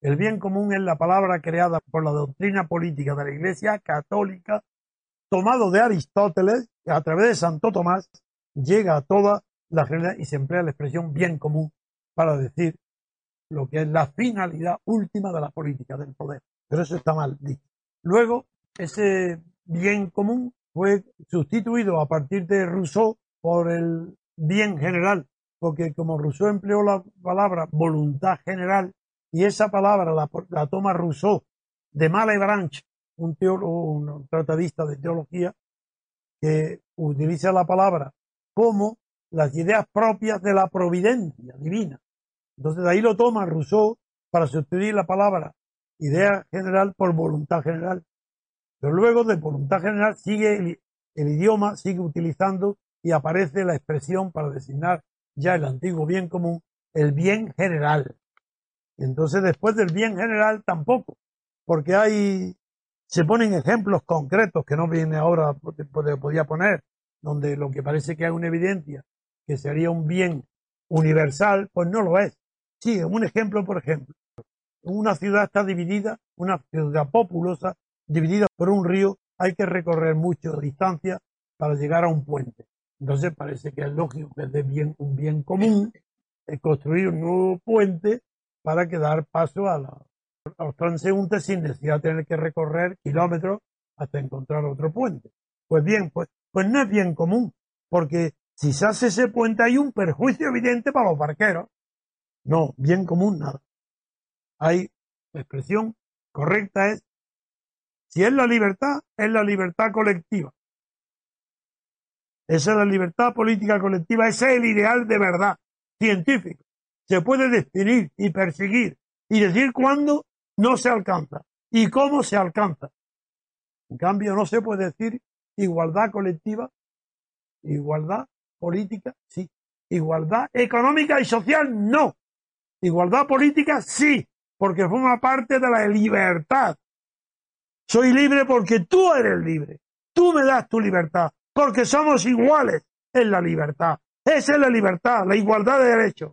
El bien común es la palabra creada por la doctrina política de la Iglesia católica, tomado de Aristóteles, que a través de Santo Tomás llega a toda la realidad y se emplea la expresión bien común para decir lo que es la finalidad última de la política del poder. Pero eso está mal dicho. Luego, ese bien común fue sustituido a partir de Rousseau por el bien general, porque como Rousseau empleó la palabra voluntad general, y esa palabra la, toma Rousseau de Malebranche, un teólogo, un tratadista de teología, que utiliza la palabra como las ideas propias de la providencia divina. Entonces ahí lo toma Rousseau para sustituir la palabra idea general por voluntad general. Pero luego de voluntad general sigue el idioma, sigue utilizando y aparece la expresión para designar ya el antiguo bien común, el bien general. Entonces, después del bien general tampoco, porque hay, se ponen ejemplos concretos que no viene ahora, podía poner, donde lo que parece que hay una evidencia que sería un bien universal, pues no lo es. Sí, un ejemplo, por ejemplo. Una ciudad está dividida, una ciudad populosa, dividida por un río, hay que recorrer mucha distancia para llegar a un puente. Entonces parece que es lógico que es de bien, un bien común construir un nuevo puente para que dar paso a, los transeúntes sin necesidad de tener que recorrer kilómetros hasta encontrar otro puente. Pues bien, pues, pues no es bien común, porque si se hace ese puente hay un perjuicio evidente para los barqueros. No, bien común nada. Hay, la expresión correcta es, si es la libertad, es la libertad colectiva. Esa es la libertad política colectiva, ese es el ideal de verdad científico se puede definir y perseguir y decir cuándo no se alcanza y cómo se alcanza. En cambio, no se puede decir igualdad colectiva, igualdad política, sí. Igualdad económica y social, no. Igualdad política, sí, porque forma parte de la libertad. Soy libre porque tú eres libre. Tú me das tu libertad, porque somos iguales en la libertad. Esa es la libertad, la igualdad de derechos.